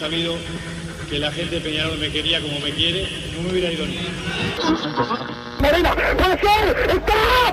sabido que la gente de Peñarol me quería como me quiere, no me hubiera ido ni. Marina, puede ser, está,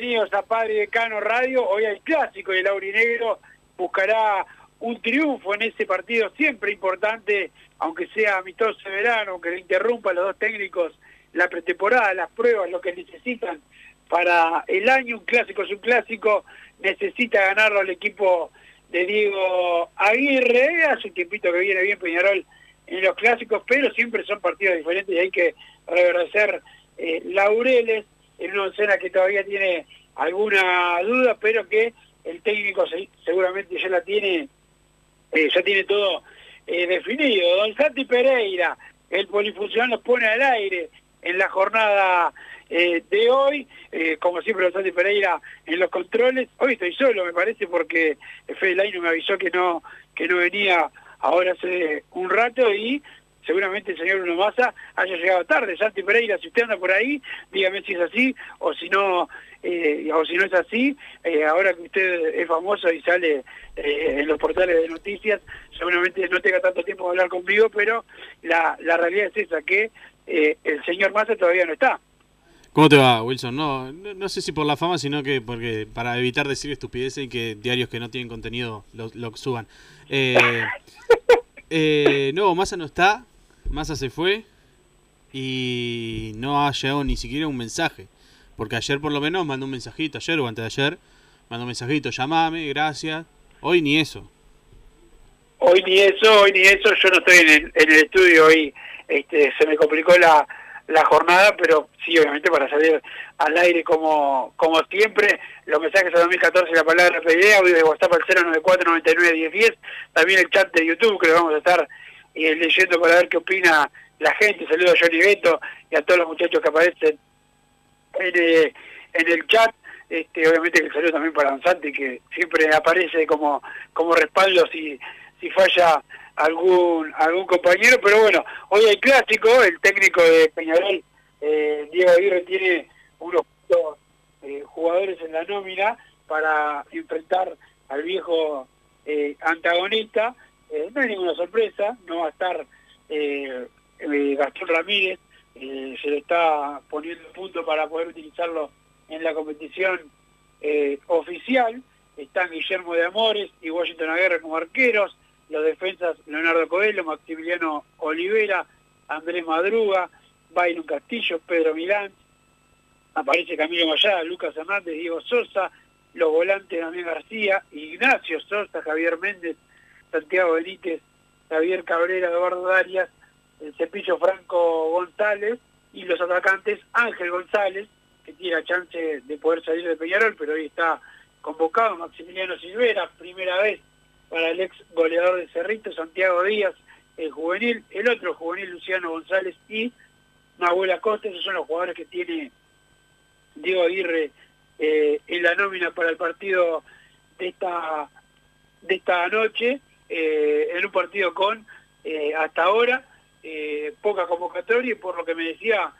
Bienvenidos a Padre Decano Radio. Hoy hay clásico y el Aurinegro buscará un triunfo en ese partido siempre importante, aunque sea amistoso de verano, aunque le interrumpa a los dos técnicos la pretemporada, las pruebas, lo que necesitan para el año. Un clásico es un clásico. Necesita ganarlo el equipo de Diego Aguirre. Hace un tiempito que viene bien Peñarol en los clásicos, pero siempre son partidos diferentes y hay que agradecer eh, laureles en una escena que todavía tiene alguna duda, pero que el técnico se- seguramente ya la tiene, eh, ya tiene todo eh, definido. Don Santi Pereira, el polifuncional nos pone al aire en la jornada eh, de hoy, como siempre Don Santi Pereira en los controles. Hoy estoy solo, me parece, porque Fede Laino me avisó que no, que no venía ahora hace un rato y seguramente el señor Bruno Massa haya llegado tarde. Santi Pereira, si usted anda por ahí, dígame si es así o si no, eh, o si no es así. Eh, ahora que usted es famoso y sale eh, en los portales de noticias, seguramente no tenga tanto tiempo de hablar conmigo, pero la, la realidad es esa, que eh, el señor Massa todavía no está. ¿Cómo te va, Wilson? No, no, no sé si por la fama, sino que porque para evitar decir estupideces y que diarios que no tienen contenido lo, lo suban. Eh, eh, no, Massa no está, Massa se fue y no ha llegado ni siquiera un mensaje. Porque ayer por lo menos mandó un mensajito, ayer o antes de ayer, mandó un mensajito, llamame, gracias. Hoy ni eso. Hoy ni eso, hoy ni eso, yo no estoy en el, estudio hoy, este, se me complicó la, la jornada, pero sí, obviamente para salir al aire como, como siempre, los mensajes a 2014, la palabra PD, audio de WhatsApp al 094 99 1010, también el chat de YouTube que lo vamos a estar eh, leyendo para ver qué opina la gente, saludo a Johnny Beto y a todos los muchachos que aparecen en, eh, en el chat, este, obviamente que saludo también para Don Santi, que siempre aparece como, como respaldo si, si falla algún algún compañero, pero bueno, hoy hay clásico, el técnico de Peñarol, eh, Diego Aguirre, tiene unos puntos la nómina para enfrentar al viejo eh, antagonista. Eh, no hay ninguna sorpresa, no va a estar eh, eh, Gastón Ramírez, eh, se le está poniendo punto para poder utilizarlo en la competición eh, oficial. Están Guillermo de Amores y Washington Aguirre como arqueros, los defensas Leonardo Coelho, Maximiliano Olivera, Andrés Madruga, Byron Castillo, Pedro Milán, aparece Camilo Mayada, Lucas Hernández, Diego Sosa, los volantes Damián García, Ignacio Sosa, Javier Méndez, Santiago Benítez, Javier Cabrera, Eduardo Darias, el Cepillo Franco González y los atacantes Ángel González, que tiene la chance de poder salir de Peñarol, pero hoy está convocado, Maximiliano Silvera, primera vez para el ex goleador de Cerrito, Santiago Díaz, el juvenil, el otro juvenil Luciano González y Nahuel Acosta, esos son los jugadores que tiene Diego Aguirre eh, en la nómina para el partido de esta de esta noche, eh, en un partido con eh, hasta ahora poca convocatoria y por lo que me decía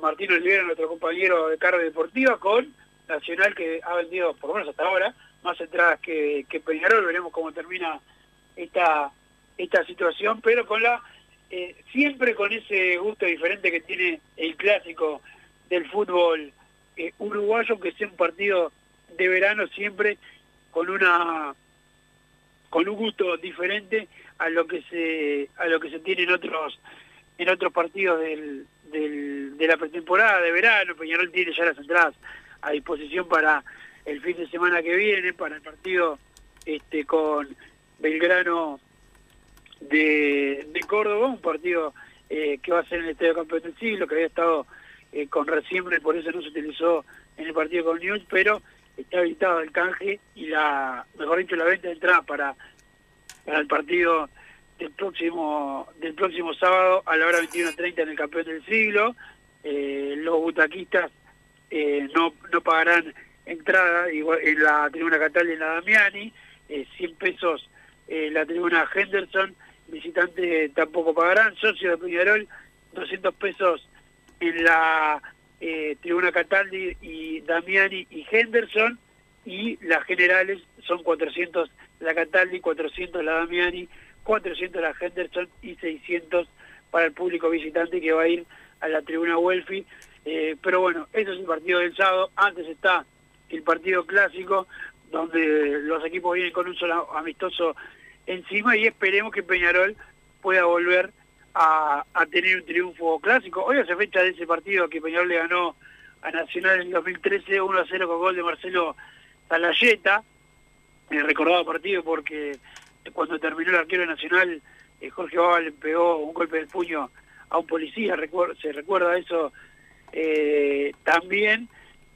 Martín Olivera, nuestro compañero de carga deportiva, con Nacional que ha vendido, por lo menos hasta ahora, más entradas que, que Peñarol, veremos cómo termina esta, esta situación, pero con la eh, siempre con ese gusto diferente que tiene el clásico del fútbol eh, uruguayo, que sea un partido de verano siempre con una con un gusto diferente a lo que se a lo que se tiene en otros en otros partidos del, de la pretemporada de verano. Peñarol tiene ya las entradas a disposición para el fin de semana que viene para el partido este con Belgrano de, de Córdoba un partido eh, que va a ser en el Estadio Campeón del Siglo que había estado eh, con reciembre por eso no se utilizó en el partido con News pero está habilitado el canje y la mejor dicho la venta de entrada para para el partido del próximo del próximo sábado a la hora 21.30 en el campeón del siglo. Eh, los butaquistas no, no pagarán entrada en la tribuna Catalina en la Damiani, eh, 100 pesos eh, la tribuna Henderson, visitantes tampoco pagarán, socios de Peñarol 200 pesos en la eh, tribuna Cataldi y Damiani y Henderson y las generales son 400 la Cataldi, 400 la Damiani, 400 la Henderson y 600 para el público visitante que va a ir a la tribuna Welfi. Eh, pero bueno, eso es el partido del sábado. Antes está el partido clásico, donde los equipos vienen con un solo amistoso encima y esperemos que Peñarol pueda volver a, a tener un triunfo clásico. Hoy hace fecha de ese partido que Peñarol le ganó a Nacional en el 2013 1 a 0 con gol de Marcelo Talayeta eh, recordado partido porque cuando terminó el arquero nacional, eh, Jorge Baba le pegó un golpe del puño a un policía, se recuerda eso eh, también.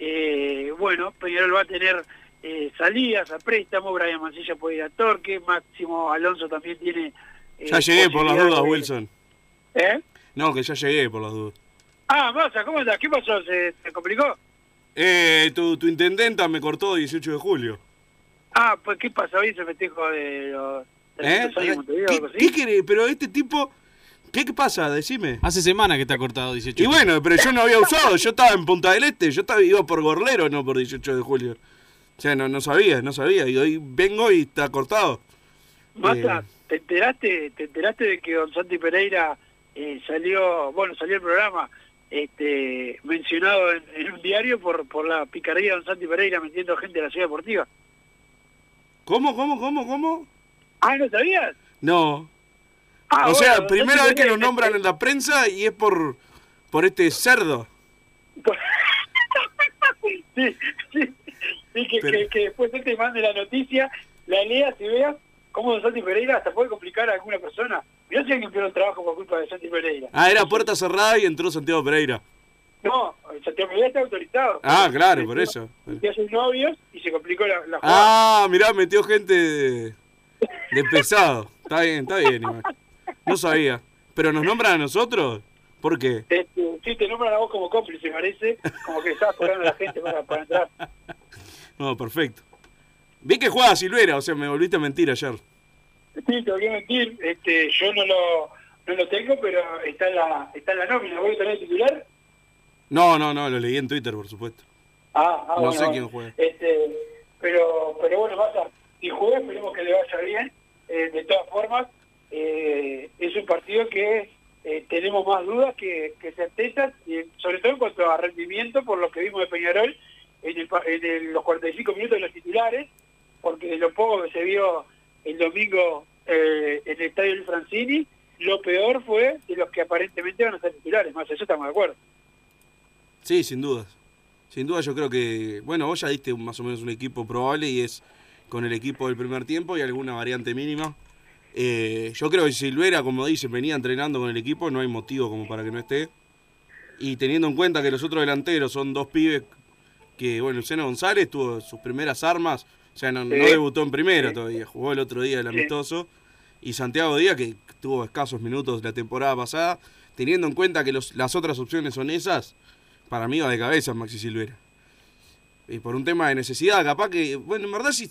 Eh, bueno, Peñarol va a tener eh, salidas a préstamo, Brian Mancilla puede ir a Torque, Máximo Alonso también tiene... eh, Ya llegué por las dudas, Wilson. ¿Eh? No, que ya llegué por las dudas. Ah, Massa, ¿cómo andás? ¿Qué pasó? ¿Se, se complicó? Eh, tu, tu intendenta me cortó 18 de julio. Ah, pues ¿qué pasa? Hoy es el festejo de los... ¿Eh? 300 años de Montevideo, ¿Qué, querés? Pero este tipo... ¿Qué, qué pasa? Decime. Hace semana que te ha cortado 18. Y bueno, pero yo no había usado, yo estaba en Punta del Este, yo estaba, iba por Gorlero, no por 18 de julio. O sea, no, no sabía, no sabía. Y hoy vengo y está cortado. Massa, Eh. ¿te enteraste, te enteraste de que Don Santi Pereira eh, salió, bueno, salió el programa este, mencionado en, en un diario por, por la picardía de Don Santi Pereira metiendo gente a la ciudad deportiva? ¿Cómo, cómo, cómo, cómo? Ah, ¿no sabías? No. Ah, o bueno, sea, Don primera vez que nos nombran en la prensa y es por, por este cerdo. sí, sí, sí, que, Pero- que, que después él te mande la noticia, la leas y veas cómo Don Santi Pereira hasta puede complicar a alguna persona. Mirá si alguien pierde el trabajo por culpa de Santi Pereira. Ah, era puerta cerrada y entró Santiago Pereira. No, Santiago Pereira está autorizado. Ah, claro, por eso. Y hace novios y se complicó la, la jugada. Ah, mirá, metió gente de, de pesado. Está bien, está bien. igual. No sabía. ¿Pero nos nombran a nosotros? ¿Por qué? Este, sí, te nombran a vos como cómplice, parece, como que estabas cobrando a la gente para, para entrar. No, perfecto. Vi que jugaba Silvera, o sea, me volviste a mentir ayer. Sí, te voy a mentir, este, yo no lo, no lo tengo, pero está en la, está en la nómina. ¿Vos lo tenés titular? No, no, no, lo leí en Twitter, por supuesto. Ah, ah, no bueno, sé quién juega. Este, pero, pero bueno, pasa, si juega, esperemos que le vaya bien. Eh, de todas formas, eh, es un partido que eh, tenemos más dudas que, certezas, y sobre todo en cuanto a rendimiento, por lo que vimos de Peñarol en, el en el- los 45 minutos de los titulares, porque de lo poco que se vio el domingo eh, en el estadio del Francini, lo peor fue de los que aparentemente van a ser titulares, más eso estamos de acuerdo. Sí, sin dudas. Sin duda yo creo que, bueno, vos ya diste más o menos un equipo probable y es con el equipo del primer tiempo y alguna variante mínima. Eh, yo creo que Silvera, como dice, venía entrenando con el equipo, no hay motivo como para que no esté. Y teniendo en cuenta que los otros delanteros son dos pibes que, bueno, Luciano González tuvo sus primeras armas, o sea, no, debutó en primera Sí. todavía, jugó el otro día el Sí. amistoso. Y Santiago Díaz, que tuvo escasos minutos la temporada pasada, teniendo en cuenta que los- las otras opciones son esas, para mí va de cabeza Maxi Silvera. Y por un tema de necesidad, capaz que, bueno, en verdad sí,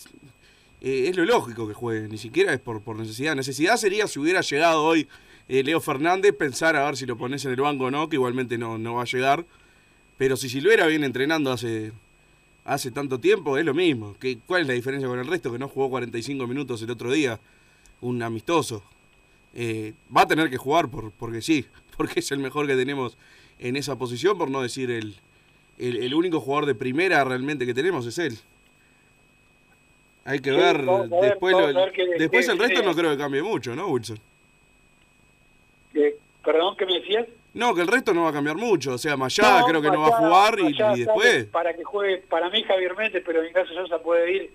eh, es lo lógico que juegue, ni siquiera es por, por necesidad. Necesidad sería si hubiera llegado hoy eh, Leo Fernández, pensar a ver si lo pones en el banco o no, que igualmente no, no va a llegar. Pero si Silvera viene entrenando hace, hace tanto tiempo, es lo mismo. ¿Qué, ¿Cuál es la diferencia con el resto? Que no jugó 45 minutos el otro día, un amistoso. Eh, va a tener que jugar por, porque sí, porque es el mejor que tenemos en esa posición, por no decir el, el, el único jugador de primera realmente que tenemos es él. Hay que Sí, ver después, lo- ver qué- después el resto no creo que cambie mucho, ¿no, Wilson? Eh, perdón, ¿qué me decías? No, que el resto no va a cambiar mucho. O sea, Mayá No, creo que no va a jugar y, después. Para que juegue, para mí Javier Méndez, pero en caso Sosa puede ir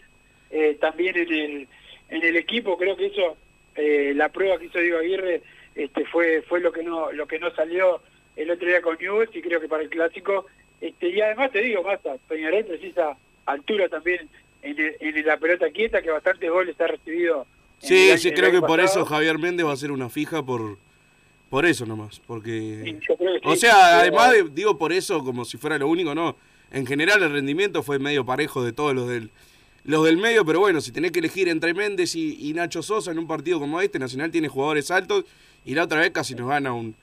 eh, también en el, en el equipo. Creo que eso, eh, la prueba que hizo Diego Aguirre este, fue fue lo que no lo que no salió el otro día con Newell's y creo que para el clásico. este Y además te digo, Massa, Peñarol precisa altura también en, el- en la pelota quieta, que bastantes goles ha recibido. en el Sí, sí, el creo que por eso Javier Méndez va a ser una fija por por eso nomás. Porque. Sí, O sí. sea, además de- digo por eso como si fuera lo único, no. En general el rendimiento fue medio parejo de todos los del los del medio, pero bueno, si tenés que elegir entre Méndez y, y Nacho Sosa en un partido como este, Nacional tiene jugadores altos y la otra vez casi nos gana un,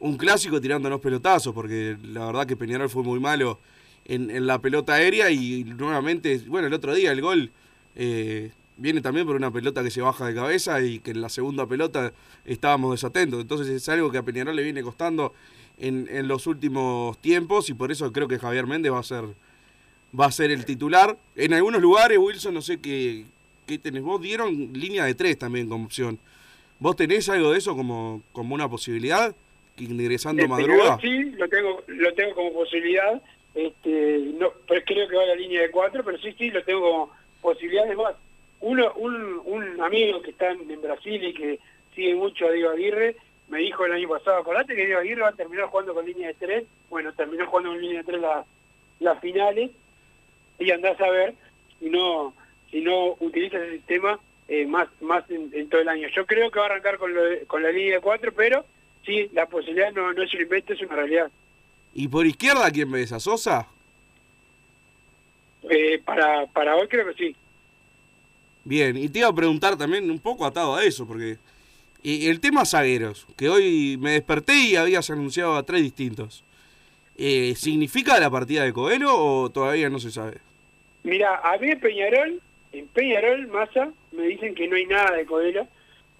un clásico tirándonos pelotazos, porque la verdad que Peñarol fue muy malo en, en la pelota aérea y nuevamente, bueno, el otro día el gol eh, viene también por una pelota que se baja de cabeza y que en la segunda pelota estábamos desatentos. Entonces es algo que a Peñarol le viene costando en, en los últimos tiempos y por eso creo que Javier Méndez va a ser va a ser el titular. En algunos lugares, Wilson, no sé qué, qué tenés. Vos dieron línea de tres también como opción. ¿Vos tenés algo de eso como, como una posibilidad? Ingresando De madruga. Peñarol sí, lo tengo, lo tengo como posibilidad. Este, pero creo que va a la línea de cuatro, pero sí, sí, lo tengo como posibilidad. Además, uno, un, amigo que está en, Brasil y que sigue mucho a Diego Aguirre, me dijo el año pasado, acordate que Diego Aguirre va a terminar jugando con línea de tres. Bueno, terminó jugando con línea de tres las finales y andás a ver si no, si no utiliza ese sistema eh, más, más en, todo el año. Yo creo que va a arrancar con, la línea de cuatro, pero sí, la posibilidad no es un invento, es una realidad. ¿Y por izquierda quién ves? ¿A Sosa? Eh, para, para hoy creo que sí. Bien, y te iba a preguntar también un poco atado a eso, porque y el tema zagueros, que hoy me desperté y habías anunciado a tres distintos. Eh, ¿Significa la partida de Coelho o todavía no se sabe? Mira, a mí en Peñarol, en Peñarol, Massa, me dicen que no hay nada de Coelho,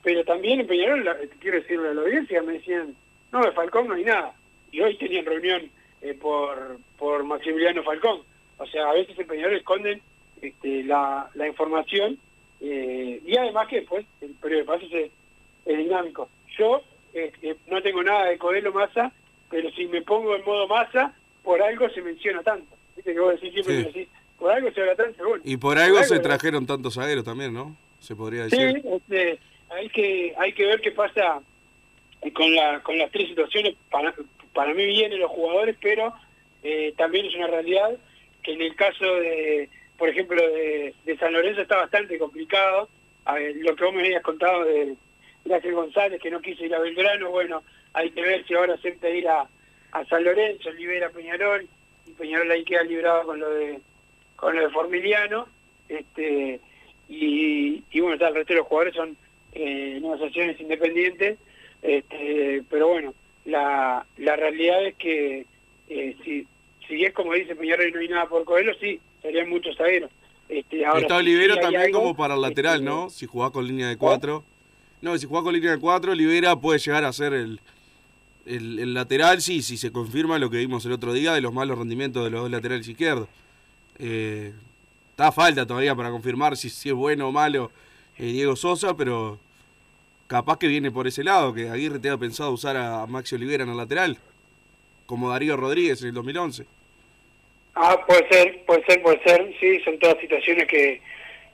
pero también en Peñarol, quiero decirle a la audiencia, me decían, no, de Falcón no hay nada. Y hoy tenían reunión eh, por, por Maximiliano Falcón. O sea, a veces en Peñarol esconden este, la, la información eh, y además que después el periodo de pases es, es dinámico. Yo eh, eh, no tengo nada de Coelho Massa, pero si me pongo en modo Massa, por algo se menciona tanto. Viste que vos decís siempre Sí. me decís, por algo se habla tanto, bueno. Y por algo se algo- trajeron tantos zagueros también, ¿no? Se podría Sí, decir. este, hay que hay que ver qué pasa con la con las tres situaciones. Para, para mí vienen los jugadores, pero eh, también es una realidad que en el caso de, por ejemplo, de, San Lorenzo está bastante complicado. Lo que vos me habías contado de Gracias González, que no quiso ir a Belgrano, bueno, hay que ver si ahora acepta ir a, a San Lorenzo, libera a Peñarol, y Peñarol ahí queda librado con lo de con lo de Formiliano. Este, y, y bueno, está, el resto de los jugadores son eh, negociaciones independientes, este, pero bueno, la, la realidad es que eh, si, si es como dice Peñarol y no hay nada por Coelho, sí, serían muchos zagueros. Este, ahora, Está si Olivera hay también algo, como para el lateral, este, ¿no? Si jugás con línea de cuatro. No, si jugás con línea de cuatro, Olivera puede llegar a ser el, el, el lateral, sí, si se confirma lo que vimos el otro día de los malos rendimientos de los dos laterales izquierdos. Eh, está falta todavía para confirmar si, si es bueno o malo eh, Diego Sosa, pero capaz que viene por ese lado, que Aguirre te ha pensado usar a Maxi Olivera en el lateral, como Darío Rodríguez en el 2011. Ah, puede ser, puede ser, puede ser, sí, son todas situaciones que,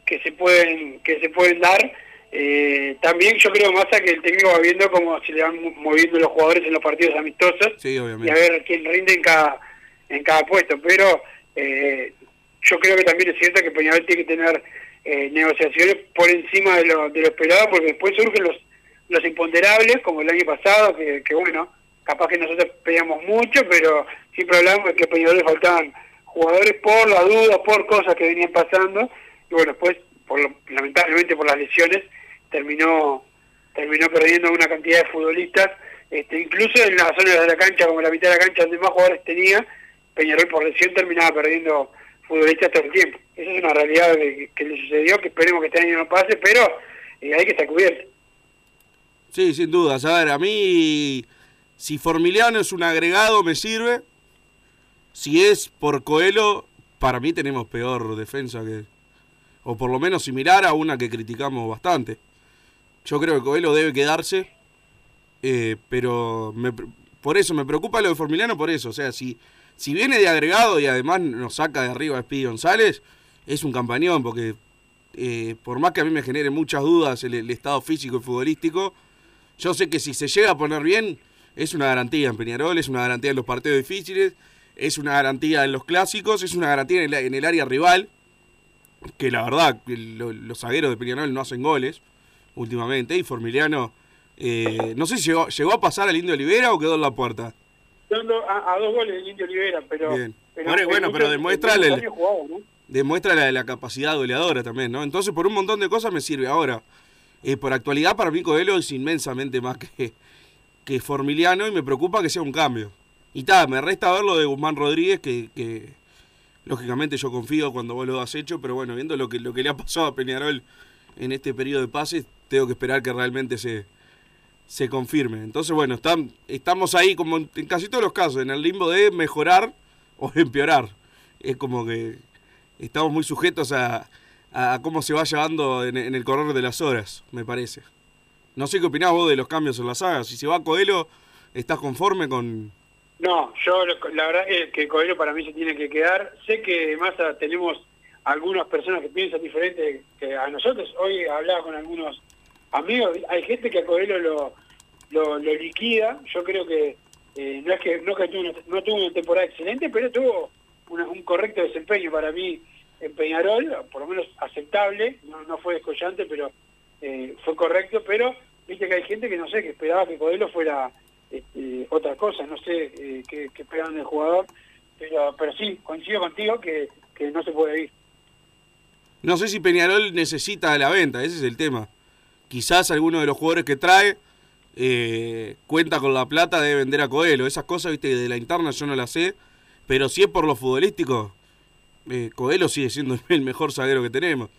que se pueden que se pueden dar. Eh, también yo creo más a que el técnico va viendo cómo se le van mo- moviendo los jugadores en los partidos amistosos Sí, y a ver quién rinde en cada en cada puesto. Pero eh, yo creo que también es cierto que Peñarol tiene que tener eh, negociaciones por encima de lo, de lo esperado, porque después surgen los los imponderables, como el año pasado, que, que bueno, capaz que nosotros pedíamos mucho, pero siempre hablamos de que Peñarol le faltaban jugadores por la duda, por cosas que venían pasando, y bueno, después, por lo- lamentablemente por las lesiones, terminó terminó perdiendo una cantidad de futbolistas, este, incluso en la zona de la cancha, como la mitad de la cancha donde más jugadores tenía, Peñarol por lesión terminaba perdiendo futbolistas todo el tiempo. Esa es una realidad que, le sucedió, que esperemos que este año no pase, pero eh, hay que estar cubierto. Sí, sin dudas. A ver, a mí, si Formiliano es un agregado, me sirve. Si es por Coelho, para mí tenemos peor defensa que. O por lo menos similar a una que criticamos bastante. Yo creo que Coelho debe quedarse. eh, pero por eso me preocupa lo de Formiliano, por eso. O sea, si, si viene de agregado y además nos saca de arriba a Speedy González, es un campañón, porque eh, por más que a mí me genere muchas dudas el, el estado físico y futbolístico, yo sé que si se llega a poner bien, es una garantía en Peñarol, es una garantía en los partidos difíciles, es una garantía en los clásicos, es una garantía en el, en el área rival, que la verdad, los zagueros de Peñarol no hacen goles últimamente, y Formiliano, eh, no sé si llegó, llegó a pasar al Indio Olivera o quedó en la puerta. A, a dos goles del Indio Olivera, pero... Bien. pero Bueno, pero en demuestra muchos el- años jugaba, ¿no? demuestra la, la capacidad goleadora también, ¿no? Entonces, por un montón de cosas me sirve. Ahora, eh, por actualidad, para mí Coelho es inmensamente más que, que Formiliano y me preocupa que sea un cambio. Y tal, me resta ver lo de Guzmán Rodríguez, que, que lógicamente yo confío cuando vos lo has hecho, pero bueno, viendo lo que, lo que le ha pasado a Peñarol en este periodo de pases, tengo que esperar que realmente se, se confirme. Entonces, bueno, están, estamos ahí como en, casi todos los casos, en el limbo de mejorar o empeorar. Es como que estamos muy sujetos a, a cómo se va llevando en, el correr de las horas, me parece. No sé qué opinás vos de los cambios en la saga. Si se va Coelho, ¿estás conforme con...? No, yo la verdad es que Coelho para mí se tiene que quedar. Sé que más tenemos algunas personas que piensan diferente que a nosotros. Hoy hablaba con algunos amigos. Hay gente que a Coelho lo, lo, liquida. Yo creo que eh, no es que no que tuvo una, no tuvo una temporada excelente, pero tuvo un correcto desempeño para mí en Peñarol, por lo menos aceptable. No, no fue descollante, pero eh, fue correcto. Pero viste que hay gente que no sé que esperaba que Coelho fuera este, otra cosa, no sé eh, qué, qué esperan del jugador, pero pero sí, coincido contigo que, que no se puede ir. No sé si Peñarol necesita la venta, ese es el tema. Quizás alguno de los jugadores que trae eh, cuenta con la plata de vender a Coelho. Esas cosas, viste, de la interna yo no las sé. Pero si es por lo futbolístico, eh, Coelho sigue siendo el mejor zaguero que tenemos.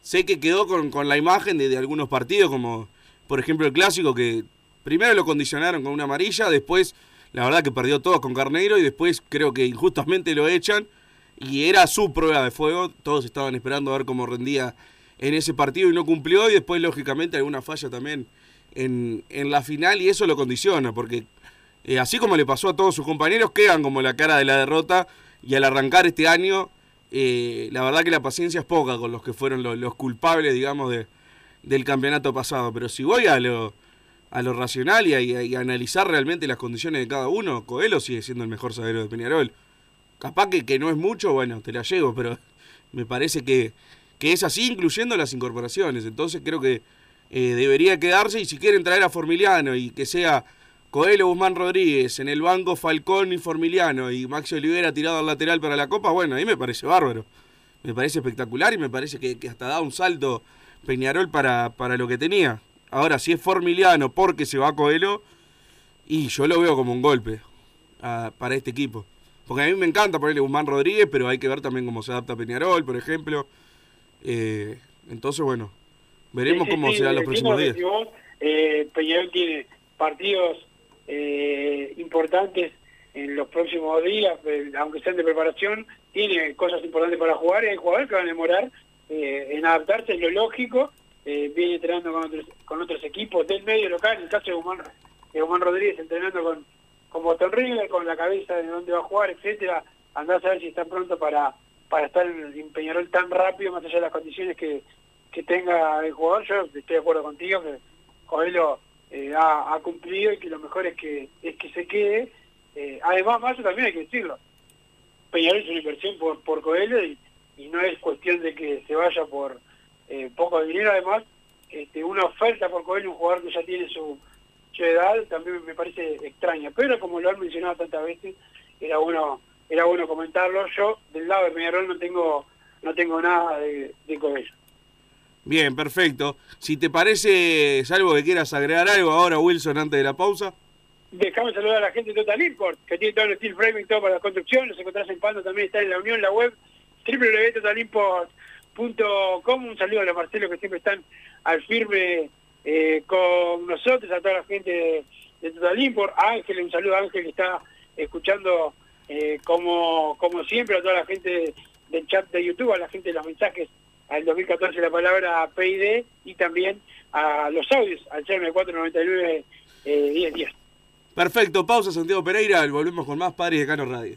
Sé que quedó con, con la imagen de, de algunos partidos, como por ejemplo el clásico, que primero lo condicionaron con una amarilla, después la verdad que perdió todo con Carneiro y después creo que injustamente lo echan. Y era su prueba de fuego, todos estaban esperando a ver cómo rendía en ese partido y no cumplió. Y después, lógicamente, alguna falla también en, en la final y eso lo condiciona, porque eh, así como le pasó a todos sus compañeros, quedan como la cara de la derrota. Y al arrancar este año, eh, la verdad que la paciencia es poca con los que fueron los, culpables, digamos, de, del campeonato pasado. Pero si voy a lo, a lo racional y a analizar realmente las condiciones de cada uno, Coelho sigue siendo el mejor zaguero de Peñarol. Capaz que, que no es mucho, bueno, te la llevo, pero me parece que, que es así, incluyendo las incorporaciones. Entonces creo que eh, debería quedarse y si quieren traer a Formiliano y que sea Coelho Guzmán Rodríguez, en el banco Falcón y Formiliano y Maxi Olivera tirado al lateral para la Copa, bueno, ahí me parece bárbaro. Me parece espectacular y me parece que, que hasta da un salto Peñarol para, para lo que tenía. Ahora, si es Formiliano porque se va Coelho, y yo lo veo como un golpe para este equipo. Porque a mí me encanta ponerle Guzmán Rodríguez, pero hay que ver también cómo se adapta Peñarol, por ejemplo. Eh, entonces, bueno, veremos Sí, sí, cómo sí, se dan los próximos días. vos. Eh, Peñarol tiene partidos eh, importantes en los próximos días, eh, aunque sean de preparación, tiene cosas importantes para jugar y hay jugadores que van a demorar en adaptarse, es lo lógico. Viene entrenando con otros, con otros equipos del medio local, en el caso de Guzmán, de Guzmán Rodríguez entrenando con, con Boston River, con la cabeza de dónde va a jugar, etcétera Andás a ver si está pronto para, para estar en, Peñarol tan rápido, más allá de las condiciones que, que tenga el jugador. Yo estoy de acuerdo contigo que Coelho eh, ha, cumplido y que lo mejor es que es que se quede. Eh, además, más también hay que decirlo. Peñarol es una inversión por, por Coelho y, no es cuestión de que se vaya por eh, poco dinero. Además, este, una oferta por Coelho, un jugador que ya tiene su, su edad, también me parece extraña. Pero como lo han mencionado tantas veces, era bueno era bueno comentarlo. Yo, del lado de Peñarol, no tengo no tengo nada de, de Coelho. Bien, perfecto. Si te parece, salvo que quieras agregar algo ahora, Wilson, antes de la pausa. Dejamos saludar a la gente de Total Import, que tiene todo el steel framing, todo para la construcción. Los encontrás en Pando, también está en la unión, la web www.totalimport.com. Un saludo a los Marcelo que siempre están al firme eh, con nosotros, a toda la gente de, de Total Import. A Ángel, un saludo a Ángel que está escuchando eh, como, como siempre, a toda la gente del chat de YouTube, a la gente de los mensajes al 2014 la palabra PID y también a los audios al 0499 eh, 1010. Perfecto, pausa Santiago Pereira, volvemos con más Padres de Cano Radio.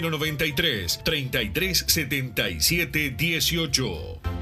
093 3377 18.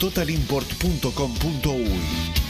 www.totalimport.com.uy.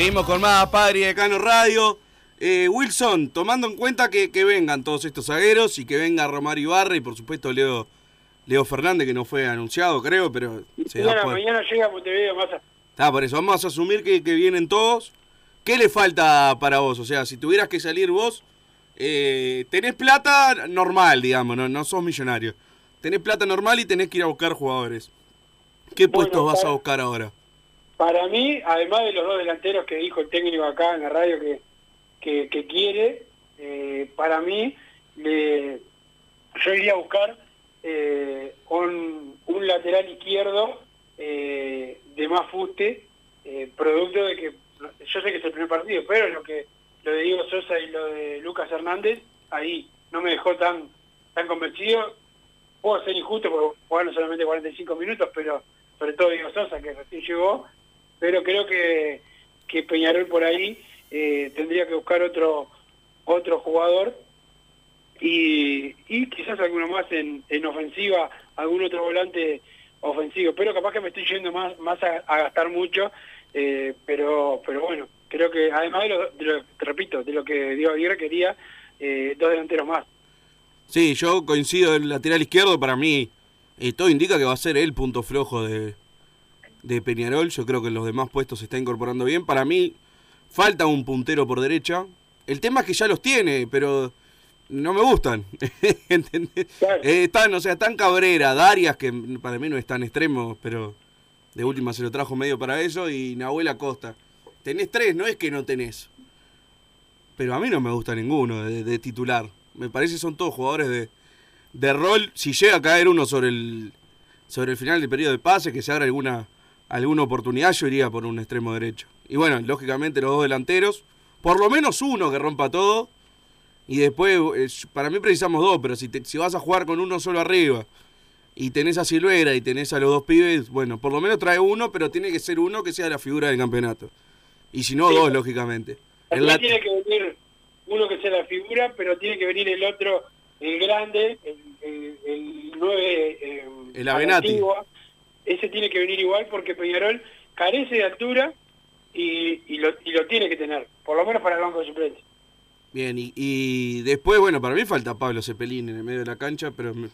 Seguimos con más Padre y Decano Radio. Eh, Wilson, tomando en cuenta que, que vengan todos estos zagueros y que venga Romario Ibarra y por supuesto Leo, Leo Fernández, que no fue anunciado, creo, pero se da Mañana, por- mañana llega a Montevideo Massa. Está, por eso vamos a asumir que, que vienen todos. ¿Qué le falta para vos? O sea, si tuvieras que salir vos, eh, tenés plata normal, digamos, no, no sos millonario. Tenés plata normal y tenés que ir a buscar jugadores. ¿Qué puestos vas a buscar ahora? Para mí, además de los dos delanteros que dijo el técnico acá en la radio que, que, quiere, eh, para mí, yo iría a buscar eh, un, un lateral izquierdo eh, de más fuste, producto de que, yo sé que es el primer partido, pero lo que lo de Diego Sosa y lo de Lucas Hernández, ahí no me dejó tan, tan convencido. Puedo ser injusto porque jugaron solamente 45 minutos, pero sobre todo Diego Sosa, que recién llegó, pero creo que, que Peñarol por ahí eh, tendría que buscar otro otro jugador y, y quizás alguno más en, en ofensiva, algún otro volante ofensivo, pero capaz que me estoy yendo más más a, gastar mucho, eh, pero pero bueno, creo que además de lo, de lo- te repito, de lo que Diego Aguirre quería, eh, dos delanteros más. Sí, yo coincido el lateral izquierdo, para mí todo indica que va a ser el punto flojo de, de Peñarol. Yo creo que en los demás puestos se está incorporando bien. Para mí falta un puntero por derecha. El tema es que ya los tiene, pero no me gustan. ¿Entendés? Eh, están, o sea, están Cabrera, Darias, que para mí no es tan extremo, pero de última se lo trajo medio para eso, y Nahuel Acosta. Tenés tres, no es que no tenés. Pero a mí no me gusta ninguno de, de titular. Me parece que son todos jugadores de, de rol. Si llega a caer uno sobre el sobre el final del periodo de pase, que se abra alguna, alguna oportunidad, yo iría por un extremo derecho. Y bueno, lógicamente los dos delanteros, por lo menos uno que rompa todo. Y después, eh, para mí precisamos dos, pero si, te- si vas a jugar con uno solo arriba y tenés a Silvera y tenés a los dos pibes, bueno, por lo menos trae uno, pero tiene que ser uno que sea la figura del campeonato. Y si no, Sí. dos, lógicamente. El tiene que venir uno que sea la figura, pero tiene que venir el otro, el grande, el, el, el 9 eh, El a la Avenatti. antigua. Ese tiene que venir igual porque Peñarol carece de altura y, y, lo, y lo tiene que tener, por lo menos para el banco de suplentes. Bien, y, y después, bueno, para mí falta Pablo Cepelín en el medio de la cancha, pero me,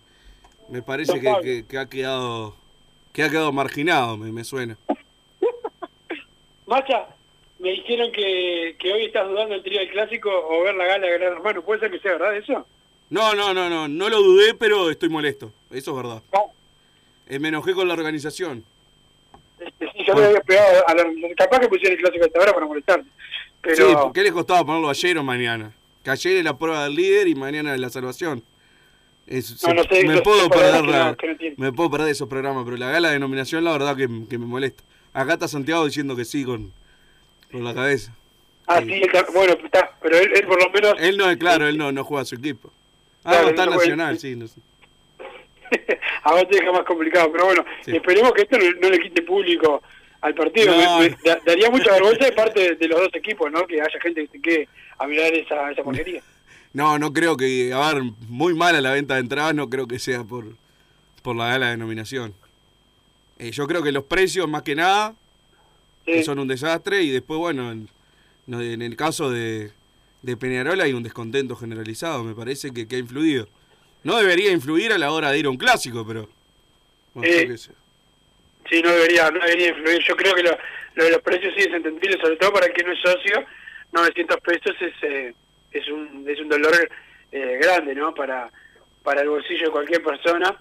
me parece que, Pablo. que- que ha quedado que ha quedado marginado, me, me suena. Macha, me dijeron que, que hoy estás dudando entre ir al clásico o ver la gala de Gran Hermano. ¿Puede ser que sea verdad eso? No, no, no, no, no lo dudé, pero estoy molesto. Eso es verdad. No. Eh, me enojé con la organización. Este, sí, yo me había pegado a la Capaz que pusieron el clásico hasta ahora para molestarte. Pero... Sí, ¿por qué les costaba ponerlo ayer o mañana? Que ayer es la prueba del líder y mañana es la salvación. Es- No, no sé, me puedo perder la- que no me puedo perder esos programas, pero la gala de nominación la verdad que, que me molesta. Acá está Santiago diciendo que sí con, con la cabeza. Ah, sí, está- bueno, está, pero él, él por lo menos... Él no es claro, él no, no juega a su equipo. Ah, Claro, no, está él Nacional, sí. no sé. a vos te deja más complicado, pero bueno, esperemos que esto no, no le quite público al partido. No. Me- me- da- daría mucha vergüenza de parte de, de los dos equipos, ¿no? Que haya gente que se quede a mirar esa, esa porquería. No, no creo que, a ver, muy mala la venta de entradas, no creo que sea por, por la gala de nominación. Eh, yo creo que los precios, más que nada, que son un desastre, y después, bueno, en, en el caso de, de Peñarol hay un descontento generalizado, me parece que, que ha influido. No debería influir a la hora de ir a un clásico, pero... Bueno, Eh. Sí, no debería, no debería influir. Yo creo que lo, lo de los precios sí es entendible, sobre todo para el que no es socio. 900 pesos es, eh, es, un, es un dolor eh, grande, ¿no? Para, para el bolsillo de cualquier persona.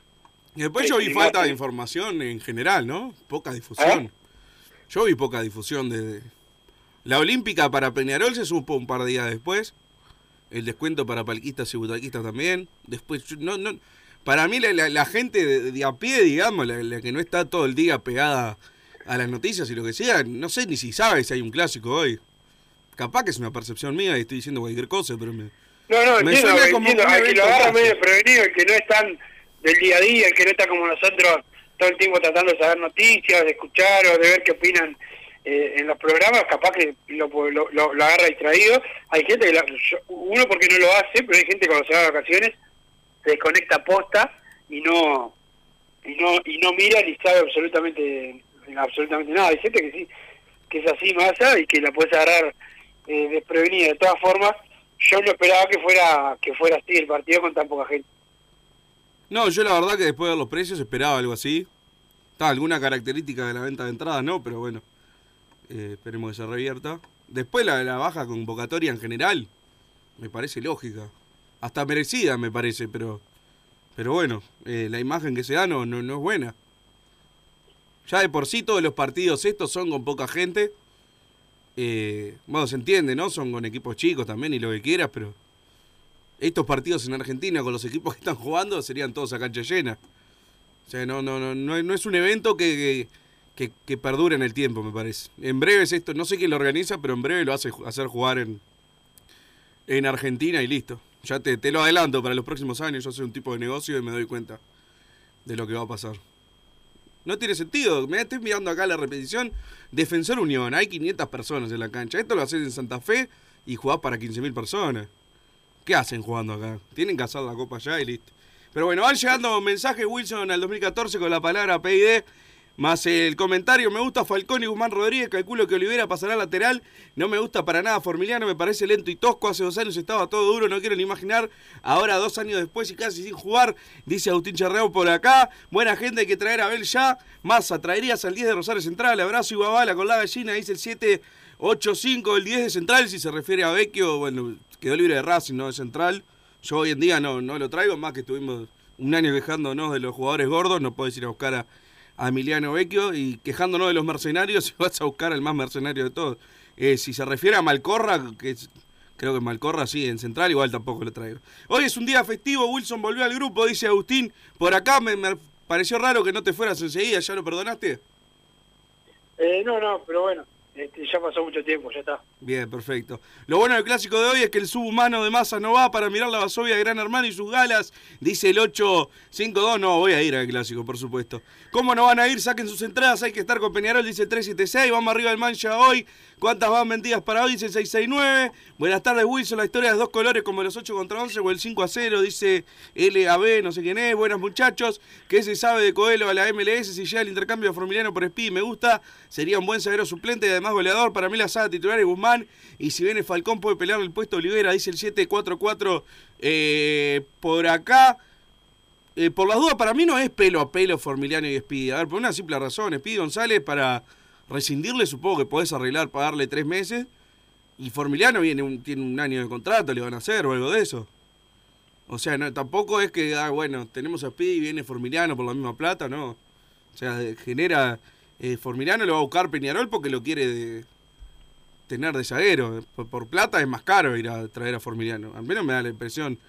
Y después yo vi Sí, falta de información en general, ¿no? Poca difusión. Yo vi poca difusión de... de- La Olímpica para Peñarol se supo un par de días después. El descuento para palquistas y butaquistas también. Después, no, no, para mí la, la- la gente de, de a pie, digamos, la, la que no está todo el día pegada a las noticias y lo que sea, no sé ni si sabe si hay un clásico hoy. Capaz que es una percepción mía y estoy diciendo cualquier cosa, pero me... No, no, Me entiendo, suena como entiendo. un Al que lo agarra medio prevenido, el que no es tan del día a día, el que no está como nosotros todo el tiempo tratando de saber noticias, de escuchar o de ver qué opinan eh, en los programas, capaz que lo, lo, lo- agarra distraído. Hay gente que, la- yo- uno porque no lo hace, pero hay gente cuando se va de vacaciones se desconecta posta y no y no y no mira ni sabe absolutamente absolutamente nada. Hay gente que sí que es así masa y que la puedes agarrar eh, desprevenida. De todas formas, yo no esperaba que fuera que fuera así el partido con tan poca gente. No, yo la verdad que después de los precios esperaba algo así. Está, alguna característica de la venta de entradas, no, pero bueno. Eh, esperemos que se revierta. Después la, la baja convocatoria en general, me parece lógica. Hasta merecida, me parece, pero. Pero bueno, eh, la imagen que se da no, no, no es buena. Ya de por sí todos los partidos estos son con poca gente. Eh, bueno, se entiende, ¿no? Son con equipos chicos también y lo que quieras, pero estos partidos en Argentina con los equipos que están jugando serían todos a cancha llena. O sea, no, no, no, no, no es un evento que, que, que- que perdure en el tiempo, me parece. En breve es esto, no sé quién lo organiza, pero en breve lo hace hacer jugar en, en Argentina y listo. Ya te, te lo adelanto para los próximos años, yo soy un tipo de negocio y me doy cuenta de lo que va a pasar. No tiene sentido. Me estoy mirando acá la repetición. Defensor Unión. Hay 500 personas en la cancha. Esto lo haces en Santa Fe y jugás para 15.000 personas. ¿Qué hacen jugando acá? Tienen que hacer la copa ya y listo. Pero bueno, van llegando mensajes Wilson al 2014 con la palabra PID. Más el comentario, me gusta Falcón y Guzmán Rodríguez, calculo que Olivera pasará lateral, no me gusta para nada Formiliano, me parece lento y tosco, hace dos años estaba todo duro, no quiero ni imaginar, ahora dos años después y casi sin jugar, dice Agustín Charreau por acá, buena gente, hay que traer a Abel ya, Massa, traerías al 10 de Rosario Central, abrazo y babala con la gallina, dice el 785 el 10 de Central, si se refiere a Vecchio, bueno, quedó libre de Racing, no de Central, yo hoy en día no, no lo traigo, más que estuvimos un año quejándonos de los jugadores gordos, no puedes ir a buscar a, a Emiliano Vecchio y quejándonos de los mercenarios, vas a buscar al más mercenario de todos. Eh, si se refiere a Malcorra, que es- creo que Malcorra sí, en Central igual tampoco lo traigo. Hoy es un día festivo, Wilson volvió al grupo, dice Agustín. Por acá me, me pareció raro que no te fueras enseguida, ¿ya lo perdonaste? Eh, no, no, pero bueno, este, ya pasó mucho tiempo, ya está. Bien, perfecto. Lo bueno del clásico de hoy es que el subhumano de masa no va para mirar la vasovia de Gran Hermano y sus galas. Dice el 852. No, voy a ir al clásico, por supuesto. ¿Cómo no van a ir? Saquen sus entradas. Hay que estar con Peñarol, dice el 376. Vamos arriba del mancha hoy. ¿Cuántas van vendidas para hoy? Dice el 669. Buenas tardes, Wilson. La historia de dos colores como los 8 contra 11 o el 5 a 0. Dice LAB, no sé quién es. Buenas muchachos. ¿Qué se sabe de Coelho a la MLS? Si llega el intercambio formiliano por Speed, me gusta. Sería un buen zaguero suplente y además goleador. Para mí la saga titular es Guzmán. Y si viene Falcón puede pelear el puesto Olivera, dice el 744 eh, por acá. Eh, por las dudas, para mí no es pelo a pelo Formiliano y Speedy. A ver, por una simple razón. Speedy González para rescindirle supongo que podés arreglar, pagarle tres meses. Y Formiliano viene tiene un año de contrato, le van a hacer o algo de eso. O sea, no, tampoco es que, ah, bueno, tenemos a Speedy y viene Formiliano por la misma plata, no. O sea, genera... eh, Formiliano lo va a buscar Peñarol porque lo quiere de- tener de zaguero. Por, plata es más caro ir a traer a Formiliano. Al menos me da la impresión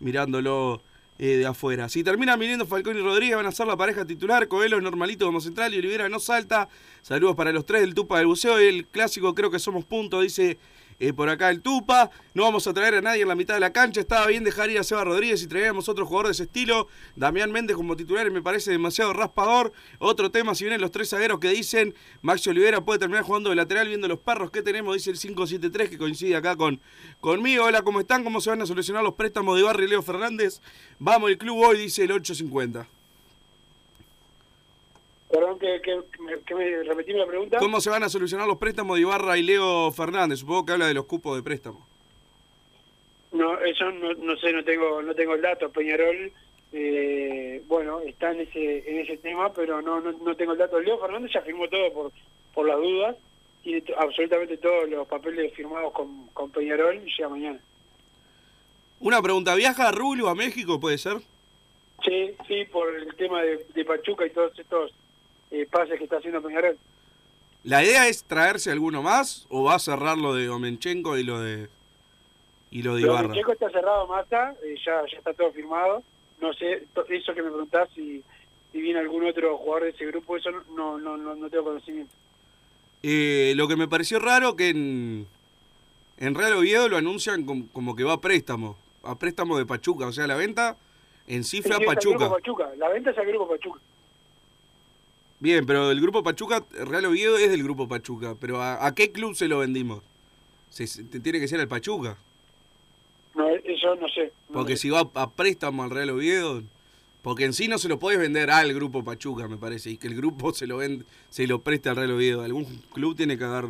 mirándolo eh, de afuera. Si termina viniendo Falcón y Rodríguez van a ser la pareja titular. Coelho es normalito como central y Olivera no salta. Saludos para los tres del Tupa del Buceo. El clásico creo que somos punto, dice eh, por acá el Tupa. No vamos a traer a nadie en la mitad de la cancha. Estaba bien dejar ir a Seba Rodríguez y traíamos otro jugador de ese estilo. Damián Méndez como titular me parece demasiado raspador. Otro tema, si vienen los tres zagueros que dicen Maxi Olivera puede terminar jugando de lateral viendo los perros que tenemos, dice el 573 que coincide acá con conmigo. Hola, ¿cómo están? ¿Cómo se van a solucionar los préstamos de Barrio y Leo Fernández? Vamos, el club hoy, dice el 850. Perdón, que, que, que me, repetí la pregunta. ¿Cómo se van a solucionar los préstamos de Ibarra y Leo Fernández? Supongo que habla de los cupos de préstamo. No, eso no, no sé, no tengo no tengo el dato. Peñarol, eh, bueno, está en ese en ese tema, pero no, no, no tengo el dato. Leo Fernández ya firmó todo por por las dudas. Tiene absolutamente todos los papeles firmados con, con Peñarol y llega mañana. Una pregunta, ¿viaja a Rubio a México, puede ser? Sí, sí, por el tema de, de Pachuca y todos estos eh, pases que está haciendo Peñarol. ¿La idea es traerse alguno más o va a cerrar lo de Omenchenko y lo de y lo de Ibarra? de Checo está cerrado, Massa, eh, ya, ya está todo firmado. No sé, eso que me preguntás si, si viene algún otro jugador de ese grupo, eso no no no, no tengo conocimiento. Eh, lo que me pareció raro que en, en Real Oviedo lo anuncian com- como, que va a préstamo, a préstamo de Pachuca, o sea, la venta en fue Sí, Pachuca. Grupo Pachuca. La venta es al grupo Pachuca. Bien, pero el grupo Pachuca, Real Oviedo es del grupo Pachuca, pero ¿a, a qué club se lo vendimos? Se, tiene que ser al Pachuca. No, eso no sé. no Porque sé. si va a préstamo al Real Oviedo, porque en sí no se lo puedes vender al grupo Pachuca, me parece, y que el grupo se lo vende, se lo preste al Real Oviedo. Algún club tiene que haber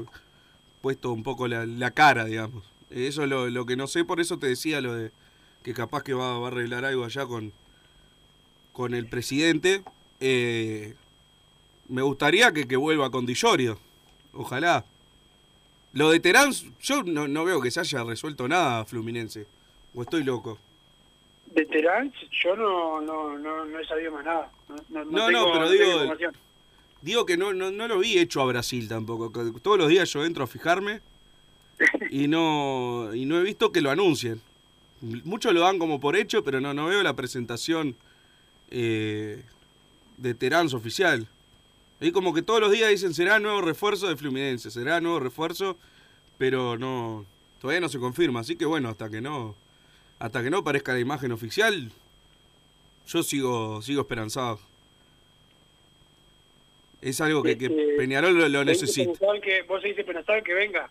puesto un poco la, la cara, digamos. Eso es lo, lo que no sé, por eso te decía lo de que capaz que va, va a arreglar algo allá con, con el presidente. Eh, me gustaría que, que vuelva con Dillorio, ojalá. Lo de Terán, yo no, no veo que se haya resuelto nada, Fluminense. ¿O estoy loco? De Terán, yo no, no, no, no he sabido más nada. No, no, tengo- pero digo-. Digo que no, no, no lo vi hecho a Brasil tampoco. Todos los días yo entro a fijarme y no, y no he visto que lo anuncien. Muchos lo dan como por hecho, pero no, no veo la presentación eh, de Terán oficial. Y como que todos los días dicen será nuevo refuerzo de Fluminense, será nuevo refuerzo, pero no todavía no se confirma. Así que bueno, hasta que no hasta que no aparezca la imagen oficial, yo sigo sigo esperanzado. Es algo que, que Peñarol lo, lo ¿Vos seguís necesita. que- Vos seguís pensando que venga.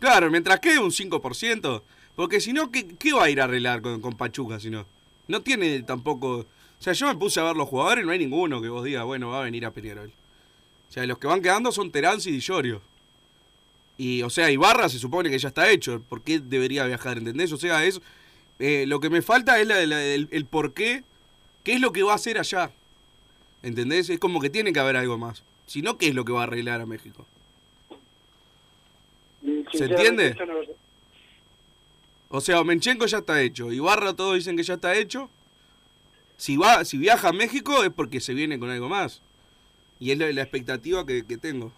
Claro, mientras quede un 5%, porque si no, ¿qué, qué va a ir a arreglar con, con Pachuca si no? No tiene tampoco... O sea, yo me puse a ver los jugadores y no hay ninguno que vos digas, bueno, va a venir a Peñarol. O sea, los que van quedando son Terán y Di Llorio. Y, o sea, Ibarra se supone que ya está hecho. ¿Por qué debería viajar? ¿Entendés? O sea, es eh, lo que me falta es la, la- el, el por qué. ¿Qué es lo que va a hacer allá? ¿Entendés? Es como que tiene que haber algo más. Si no, ¿qué es lo que va a arreglar a México? ¿Se entiende? No. O sea, Menchenko ya está hecho. Ibarra todos dicen que ya está hecho. Si va, si viaja a México es porque se viene con algo más. Y es la, la expectativa que, que tengo.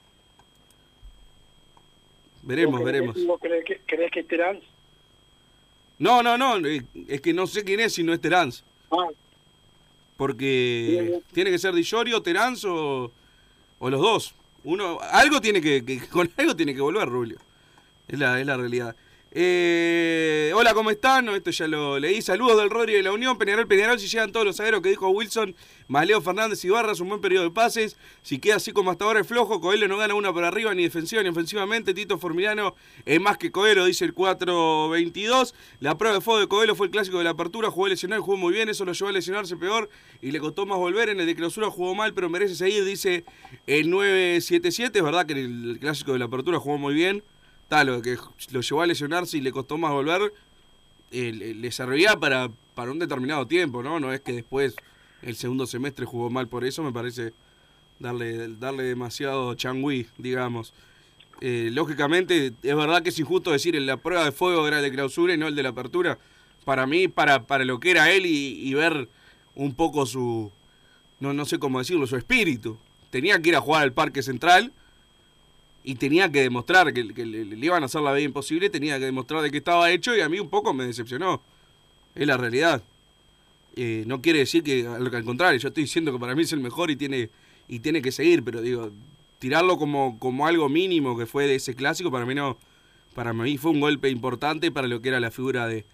Veremos, ¿Vos creés- veremos. ¿Vos creés que, que Terán? No, no, no. Es que no sé quién es si no es Terán. Ah, Porque tiene que ser Di Llorio, Terán o, o los dos. Uno, algo tiene que, que- con algo tiene que volver, Rubio. Es la, es la realidad. Eh, hola, ¿cómo están? Esto ya lo leí. Saludos del Rodri de la Unión. Peñarol, Peñarol, si llegan todos los zagueros que dijo Wilson, más Leo Fernández y Barras, un buen periodo de pases. Si queda así como hasta ahora es flojo, Coelho no gana una por arriba, ni defensiva ni ofensivamente. Tito Formiliano es más que Coelho, dice el 4-22. La prueba de fuego de Coelho fue el clásico de la apertura, jugó lesionado jugó muy bien, eso lo llevó a lesionarse peor y le costó más volver. En el de clausura jugó mal, pero merece seguir, dice el 9-7-7. Es verdad que en el clásico de la apertura jugó muy bien. Lo que lo llevó a lesionarse y le costó más volver, eh, le, le servía para, para un determinado tiempo, ¿no? No es que después el segundo semestre jugó mal por eso, me parece darle, darle demasiado changüí, digamos. Eh, lógicamente, es verdad que es injusto decir en la prueba de fuego era el de clausura y no el de la apertura. Para mí, para, para lo que era él y, y ver un poco su, no, no sé cómo decirlo, su espíritu. Tenía que ir a jugar al Parque Central y tenía que demostrar que, le, iban a hacer la vida imposible, tenía que demostrar de que estaba hecho y a mí un poco me decepcionó. Es la realidad. Eh, no quiere decir que al, al contrario, yo estoy diciendo que para mí es el mejor y tiene y tiene que seguir, pero digo, tirarlo como, como algo mínimo que fue de ese clásico para mí no para mí fue un golpe importante para lo que era la figura de,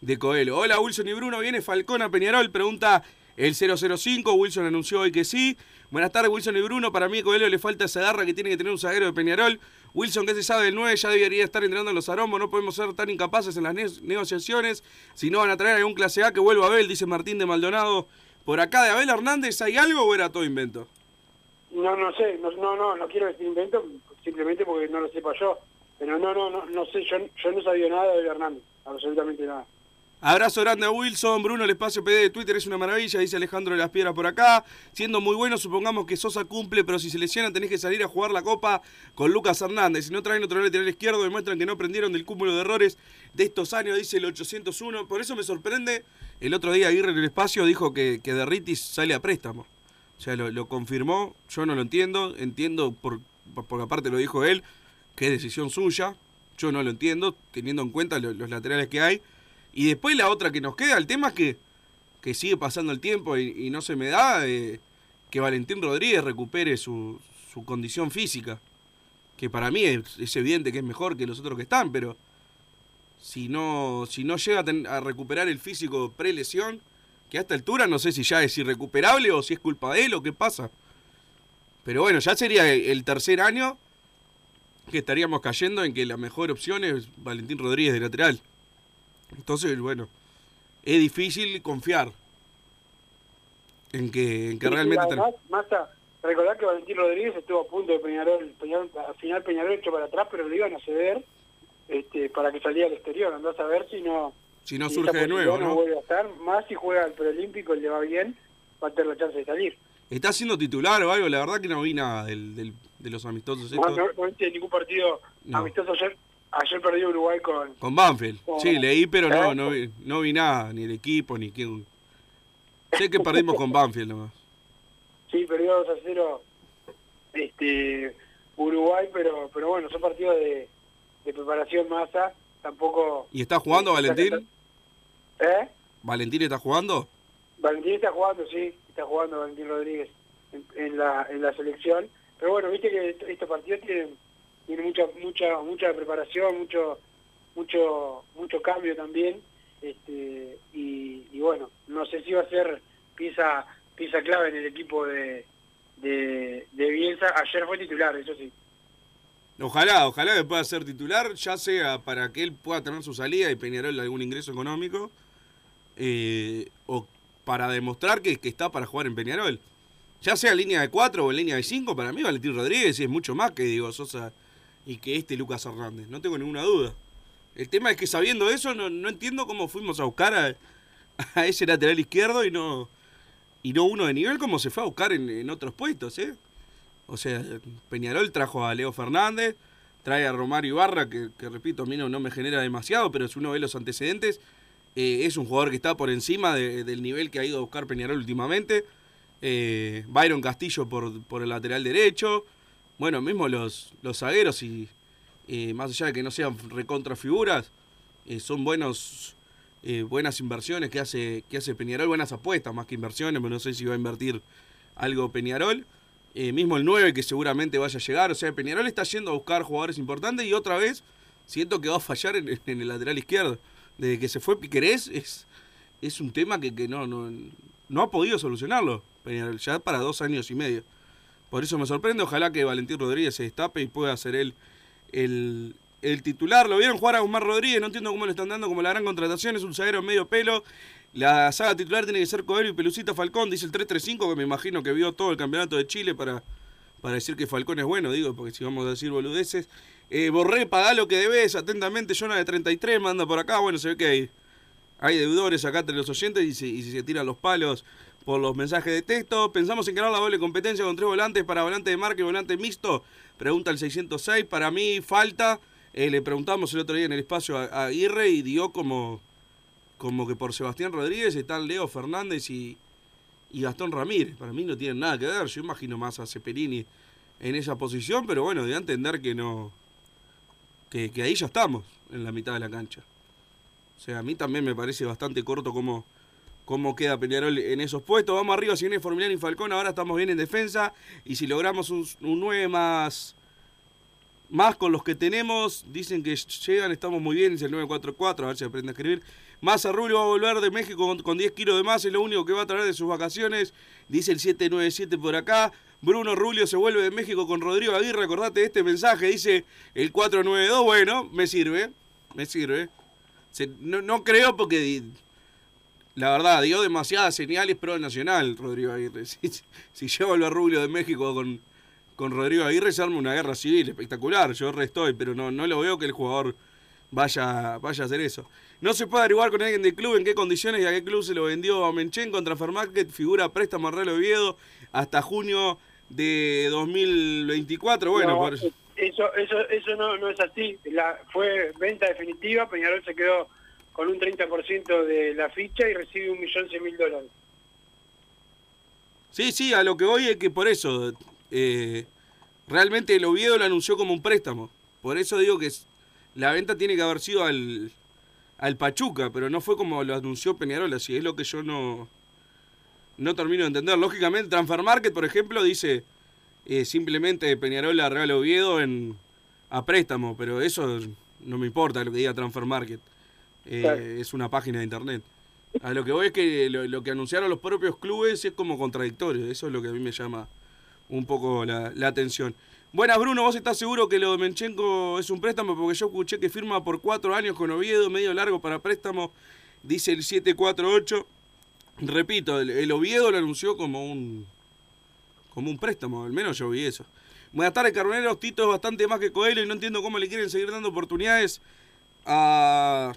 de Coelho. Hola Wilson y Bruno, viene Falcón a Peñarol, pregunta el 005, Wilson anunció hoy que sí. Buenas tardes Wilson y Bruno, para mí a Coelho le falta esa garra que tiene que tener un zaguero de Peñarol. Wilson, que se sabe del 9, ya debería estar entrenando en los aromos, no podemos ser tan incapaces en las ne- negociaciones. Si no van a traer algún clase A, que vuelva Abel, dice Martín de Maldonado. Por acá de Abel Hernández, ¿hay algo o era todo invento? No, no sé, no, no, no, no quiero decir invento, simplemente porque no lo sepa yo. Pero no, no, no, no sé, yo, yo no sabía nada de Hernández, absolutamente nada. Abrazo grande a Wilson, Bruno, el espacio PD de Twitter es una maravilla, dice Alejandro de las Piedras por acá. Siendo muy bueno, supongamos que Sosa cumple, pero si se lesiona tenés que salir a jugar la copa con Lucas Hernández. Si no traen otro lateral izquierdo, demuestran que no aprendieron del cúmulo de errores de estos años, dice el 801. Por eso me sorprende, el otro día Aguirre en el espacio dijo que, que Derritis sale a préstamo. O sea, lo, confirmó, yo no lo entiendo, entiendo, por, porque aparte lo dijo él, que es decisión suya, yo no lo entiendo, teniendo en cuenta lo- los laterales que hay. Y después la otra que nos queda, el tema es que, que sigue pasando el tiempo y, no se me da eh, que Valentín Rodríguez recupere su, su condición física. Que para mí es, evidente que es mejor que los otros que están, pero si no, si no llega a, a recuperar el físico pre-lesión, que a esta altura no sé si ya es irrecuperable o si es culpa de él o qué pasa. Pero bueno, ya sería el tercer año que estaríamos cayendo en que la mejor opción es Valentín Rodríguez de lateral. Entonces, bueno, es difícil confiar en que, en que Sí, realmente... además, Massa, recordá que Valentín Rodríguez estuvo a punto de Peñarol, Peñarol al final Peñarol echó para atrás, pero le iban a ceder este, para que saliera al exterior. Andás a ver si no, Si no si surge de nuevo, ¿no? vuelve a estar. Más si juega al preolímpico y le va bien, va a tener la chance de salir. ¿Está siendo titular o algo? La verdad que no vi nada del, del- de los amistosos No, estos. no, no viste ningún partido No. amistoso ayer. Ayer perdió Uruguay con... Con Banfield. Oh. Sí, leí, pero no, no, vi, no vi nada, ni el equipo, ni quién. Sé que perdimos con Banfield nomás. Sí, perdió 2 a 0 este, Uruguay, pero pero bueno, son partidos de, de preparación masa. Tampoco... ¿Y está jugando Valentín? ¿Eh? ¿Valentín está jugando? Valentín está jugando, sí, está jugando Valentín Rodríguez en, en la, en la selección. Pero bueno, viste que est- estos partidos tienen, tienen mucha mucha mucha preparación, mucho mucho mucho cambio también. este Y, bueno, no sé si va a ser pieza pieza clave en el equipo de, de, de Bielsa. Ayer fue titular, eso sí. Ojalá, ojalá que pueda ser titular, ya sea para que él pueda tener su salida y Peñarol algún ingreso económico, eh, o para demostrar que, que está para jugar en Peñarol. Ya sea línea de 4 o en línea de 5, para mí Valentín Rodríguez es mucho más que Diego Sosa y que este Lucas Hernández, no tengo ninguna duda. El tema es que sabiendo eso, no, no entiendo cómo fuimos a buscar a, ese lateral izquierdo y no, y no uno de nivel como se fue a buscar en, otros puestos, ¿eh? O sea, Peñarol trajo a Leo Fernández, trae a Romario Ibarra, que, repito, a mí no, no me genera demasiado, pero si uno ve los antecedentes, eh, es un jugador que está por encima de- del nivel que ha ido a buscar Peñarol últimamente. Eh, Byron Castillo por, por el lateral derecho. Bueno, mismo los, los zagueros, y eh, más allá de que no sean recontrafiguras, eh, son buenos eh, buenas inversiones que hace, que hace Peñarol, buenas apuestas más que inversiones, pero no sé si va a invertir algo Peñarol. Eh, mismo el 9 que seguramente vaya a llegar, o sea, Peñarol está yendo a buscar jugadores importantes y otra vez siento que va a fallar en, en el lateral izquierdo. Desde que se fue Piquerés es, es un tema que, que no, no, no ha podido solucionarlo Peñarol, ya para dos años y medio. Por eso me sorprende, ojalá que Valentín Rodríguez se destape y pueda ser él el, el titular. Lo vieron jugar a Guzmán Rodríguez, no entiendo cómo le están dando como la gran contratación, es un zaguero medio pelo. La saga titular tiene que ser Coelho y Pelucita Falcón, dice el 335, que me imagino que vio todo el campeonato de Chile para, para decir que Falcón es bueno, digo, porque si vamos a decir boludeces. Eh, Borré, lo que debes, atentamente, Jonah de 33, manda por acá, bueno, se ve que hay, hay deudores acá entre los oyentes y se, y se tiran los palos por los mensajes de texto. Pensamos en crear la doble competencia con tres volantes para volante de marca y volante mixto. Pregunta el 606. Para mí falta. Eh, le preguntamos el otro día en el espacio a, a Aguirre y dio como, como que por Sebastián Rodríguez están Leo Fernández y, y Gastón Ramírez. Para mí no tienen nada que ver. Yo imagino más a Cepelini en esa posición, pero bueno, de entender que no. Que, ahí ya estamos, en la mitad de la cancha. O sea, a mí también me parece bastante corto cómo, cómo queda Peñarol en esos puestos. Vamos arriba, si viene Formiliano y Falcón, ahora estamos bien en defensa. Y si logramos un, un 9 más, más con los que tenemos, dicen que llegan, estamos muy bien, es el 944, a ver si aprende a escribir. Massa Rubio va a volver de México con, con 10 kilos de más, es lo único que va a traer de sus vacaciones, dice el 797 por acá. Bruno Rulio se vuelve de México con Rodrigo Aguirre, acordate de este mensaje, dice el 492, bueno, me sirve, me sirve. No, no creo porque la verdad dio demasiadas señales pro nacional Rodrigo Aguirre. Si, si lleva a Rubio de México con, con Rodrigo Aguirre se arma una guerra civil espectacular. Yo restoy, pero no, no lo veo que el jugador vaya, vaya a hacer eso. No se puede averiguar con alguien del club en qué condiciones y a qué club se lo vendió a Menchen contra Fermarket. Figura préstamo Real Oviedo hasta junio de 2024. Bueno, No, por. Eso, eso, eso no, no es así. La, fue venta definitiva, Peñarol se quedó con un 30% de la ficha y recibe un millón cien mil dólares. Sí, sí, a lo que voy es que por eso eh, realmente el Oviedo lo anunció como un préstamo. Por eso digo que la venta tiene que haber sido al, al Pachuca, pero no fue como lo anunció Peñarol, así es lo que yo no, no termino de entender. Lógicamente, Transfer Market, por ejemplo, dice eh, simplemente Peñarol a Real Oviedo en, a préstamo, pero eso no me importa lo que diga Transfer Market. Eh, Claro. Es una página de internet. A lo que voy es que lo, lo que anunciaron los propios clubes es como contradictorio. Eso es lo que a mí me llama un poco la, la atención. Buenas, Bruno, ¿vos estás seguro que lo de Menchenko es un préstamo? Porque yo escuché que firma por cuatro años con Oviedo, medio largo para préstamo, dice el 748. Repito, el, el Oviedo lo anunció como un, como un préstamo, al menos yo vi eso. Buenas tardes, Carboneros. Tito es bastante más que Coelho y no entiendo cómo le quieren seguir dando oportunidades a,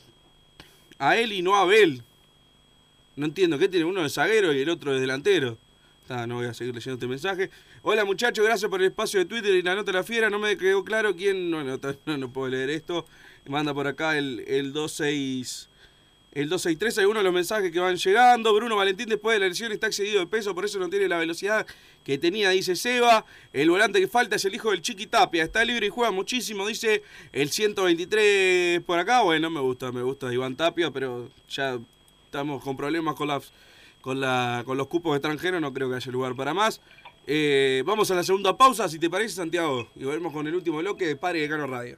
a él y no a Abel. No entiendo, ¿qué tiene uno de zaguero y el otro de delantero? Está, no voy a seguir leyendo este mensaje. Hola muchachos, gracias por el espacio de Twitter y la nota de la fiera. No me quedó claro quién. No, no, no, no puedo leer esto. Manda por acá el, el 26. El 263, algunos de los mensajes que van llegando. Bruno Valentín después de la lesión está excedido de peso, por eso no tiene la velocidad que tenía, dice Seba. El volante que falta es el hijo del Chiqui Tapia. Está libre y juega muchísimo, dice el 123 por acá. Bueno, me gusta, me gusta Iván Tapia, pero ya estamos con problemas con, con, la, con los cupos extranjeros, no creo que haya lugar para más. Eh, vamos a la segunda pausa, si te parece, Santiago. Y volvemos con el último bloque de Padre de Cano Radio.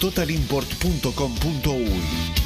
www.totalimport.com.uy.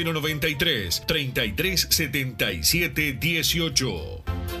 093 3377 18.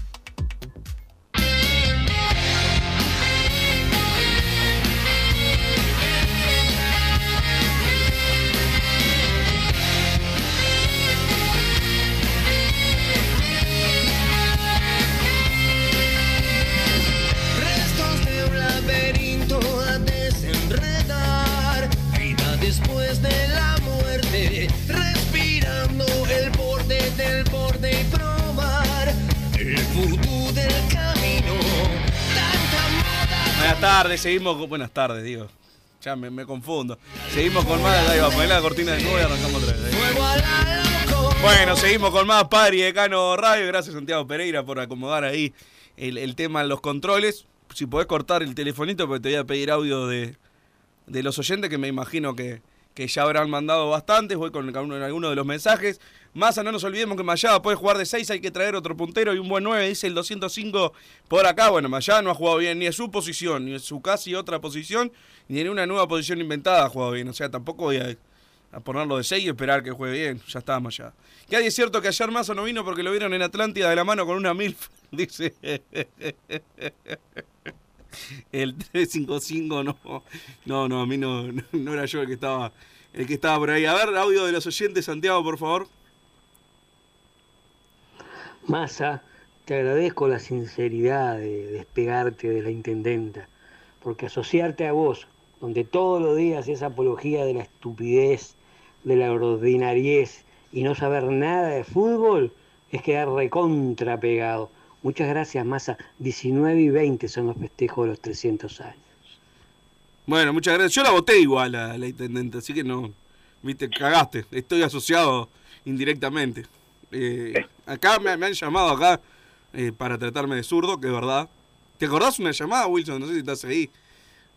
tardes, seguimos con... Buenas tardes, digo. Ya me, confundo. Seguimos con más. Ahí va, poner la cortina de nuevo y arrancamos otra loco. Bueno, seguimos con más Padre y Decano Radio. Gracias, Santiago Pereira, por acomodar ahí el, el tema en los controles. Si podés cortar el telefonito, porque te voy a pedir audio de, de los oyentes, que me imagino que, que ya habrán mandado bastantes. Voy con alguno de los mensajes. Massa, no nos olvidemos que Mayada puede jugar de 6, hay que traer otro puntero y un buen 9, dice el 205 por acá. Bueno, Mayada no ha jugado bien ni en su posición, ni en su casi otra posición, ni en una nueva posición inventada ha jugado bien. O sea, tampoco voy a, a ponerlo de 6 y esperar que juegue bien. Ya está Mayada. Que hay es cierto que ayer Massa no vino porque lo vieron en Atlántida de la mano con una MILF, dice. El 355 no. No, no, a mí no, no, era yo el que estaba el que estaba por ahí. A ver, audio de los oyentes, Santiago, por favor. Massa, te agradezco la sinceridad de despegarte de la intendenta, porque asociarte a vos, donde todos los días es apología de la estupidez, de la ordinariez y no saber nada de fútbol, es quedar recontra pegado. Muchas gracias, Massa. 19 y 20 son los festejos de los 300 años. Bueno, muchas gracias. Yo la voté igual a la intendente, así que no. Viste, cagaste. Estoy asociado indirectamente. Eh, acá me, han llamado acá eh, para tratarme de zurdo, que es verdad. ¿Te acordás una llamada, Wilson? No sé si estás ahí.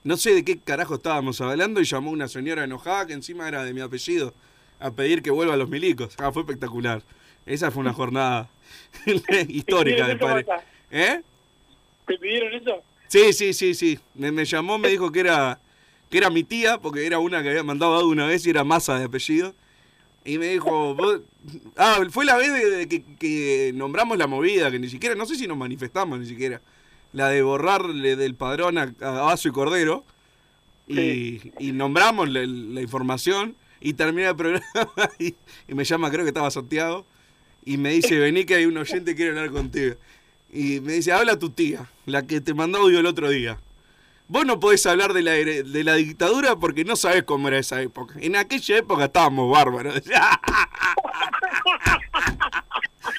No sé de qué carajo estábamos hablando y llamó una señora enojada que encima era de mi apellido a pedir que vuelva a los milicos. Ah, fue espectacular. Esa fue una jornada histórica de padre. ¿Eh? ¿Te pidieron eso? Sí, sí, sí, sí. Me, me llamó, me dijo que era que era mi tía, porque era una que había mandado audio una vez y era masa de apellido. Y me dijo, vos- ah, fue la vez de, de que, que nombramos la movida, que ni siquiera, no sé si nos manifestamos ni siquiera, la de borrarle del padrón a, a Vaso y Cordero. Y, y nombramos la, la información y termina el programa y, y me llama, creo que estaba Santiago, y me dice, vení que hay un oyente que quiere hablar contigo. Y me dice, habla tu tía, la que te mandó audio el otro día. Vos no podés hablar de la, de la dictadura porque no sabés cómo era esa época. En aquella época estábamos bárbaros.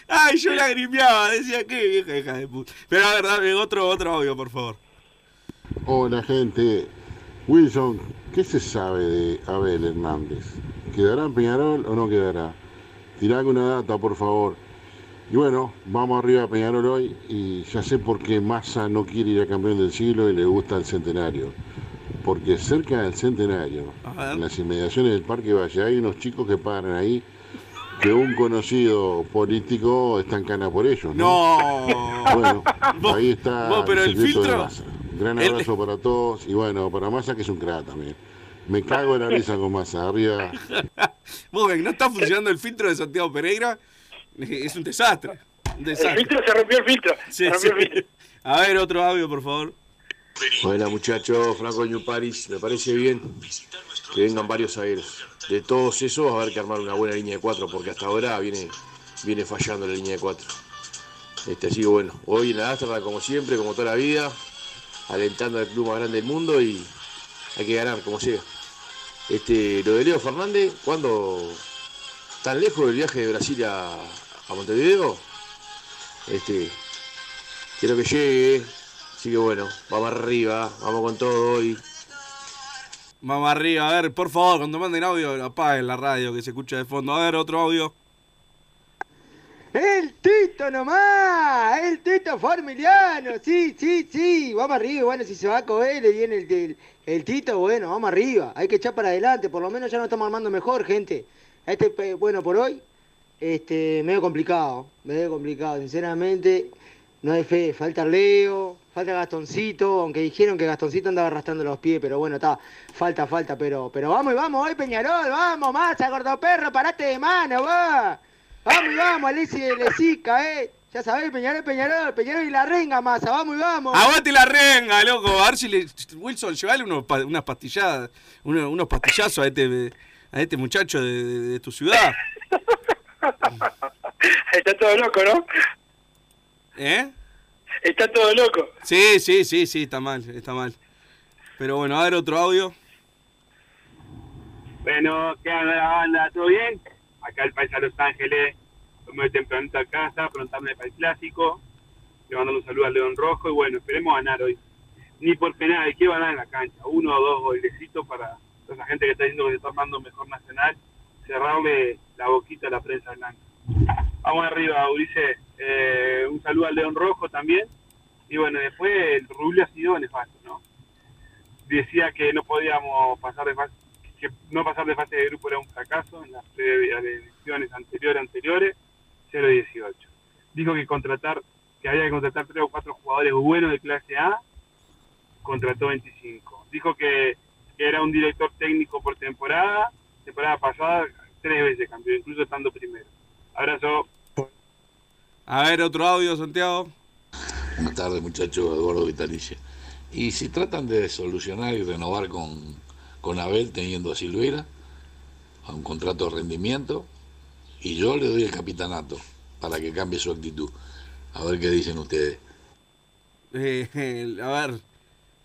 Ay, yo lagrimeaba, decía, qué vieja hija de puta. Pero a ver, dame otro, otro audio, por favor. Hola gente, Wilson, ¿qué se sabe de Abel Hernández? ¿Quedará en Peñarol o no quedará? Tirá alguna data, por favor. Y bueno, vamos arriba a Peñarol hoy y ya sé por qué Massa no quiere ir a campeón del siglo y le gusta el centenario. Porque cerca del centenario, en las inmediaciones del Parque Valle, hay unos chicos que paran ahí que un conocido político está en cana por ellos. ¿no? No. Bueno, ahí está vos, pero el de filtro- Massa. Gran el- abrazo para todos y bueno, para Massa que es un crack también. Me cago en la risa con Massa, arriba. Vos ven, no está funcionando el filtro de Santiago Pereira. Es un desastre. Un desastre. El filtro se rompió el filtro. Sí, se rompió el sí. filtro. A ver, otro audio, por favor. Hola muchachos, Franco New Paris, me parece bien que vengan varios aéreos. De todos esos va a haber que armar una buena línea de cuatro, porque hasta ahora viene, viene fallando la línea de cuatro. Este, así que bueno, hoy en la Astra, como siempre, como toda la vida, alentando al club más grande del mundo y hay que ganar, como sea. Este, lo de Leo Fernández, ¿cuándo? ¿Tan lejos del viaje de Brasil a, Montevideo? Este, quiero que llegue, así que bueno, vamos arriba, vamos con todo hoy. Vamos arriba, a ver, por favor, cuando manden audio, apaguen la radio que se escucha de fondo. A ver, otro audio. El Tito nomás, el Tito Formiliano, sí, sí, sí, vamos arriba, bueno, si se va a coger y viene el, el, Tito, bueno, vamos arriba, hay que echar para adelante, por lo menos ya nos estamos armando mejor, gente. Este, bueno, por hoy, este, medio complicado, medio complicado, sinceramente, no hay fe, falta Leo, falta Gastoncito, aunque dijeron que Gastoncito andaba arrastrando los pies, pero bueno, está, falta, falta, pero, pero vamos y vamos hoy, Peñarol, vamos, masa, gordo perro, parate de mano, va. Vamos y vamos, Alessi de Lesica, eh. Ya sabés, Peñarol, Peñarol, Peñarol y la renga, masa, vamos y vamos. Aguante la renga, loco. A ver si le. Wilson, llevale unos, pa- unas pastilladas, unos, unos pastillazos a este, a este muchacho de, de- de tu ciudad. Está todo loco, ¿no? ¿Eh? Está todo loco. Sí, sí, sí, sí, está mal, está mal. Pero bueno, a ver otro audio. Bueno, ¿qué onda la banda? ¿Todo bien? Acá el país a Los Ángeles, tomé tempranito acá, estaba preguntándome para el clásico, le mandando un saludo al León Rojo y bueno, esperemos ganar hoy. Ni por penal, que ganar en la cancha, uno o dos golecitos para toda esa gente que está diciendo que se está armando mejor nacional, cerrarle la boquita a la prensa blanca. Vamos arriba, Ulises. Eh, un saludo al León Rojo también. Y bueno, después el Rubio ha sido nefasto, ¿no? Decía que no podíamos pasar de fase, que no pasar de fase de grupo era un fracaso en las elecciones anteriores, anteriores, 0-18. Dijo que contratar, que había que contratar tres o cuatro jugadores buenos de clase A, contrató 25. Dijo que, que era un director técnico por temporada, temporada pasada, tres veces campeón, incluso estando primero. Abrazo. A ver otro audio, Santiago. Buenas tardes, muchachos. Eduardo Vitalice. Y si tratan de solucionar y renovar con, con Abel teniendo a Silvera, a un contrato de rendimiento, y yo le doy el capitanato para que cambie su actitud. A ver qué dicen ustedes. Eh, a ver,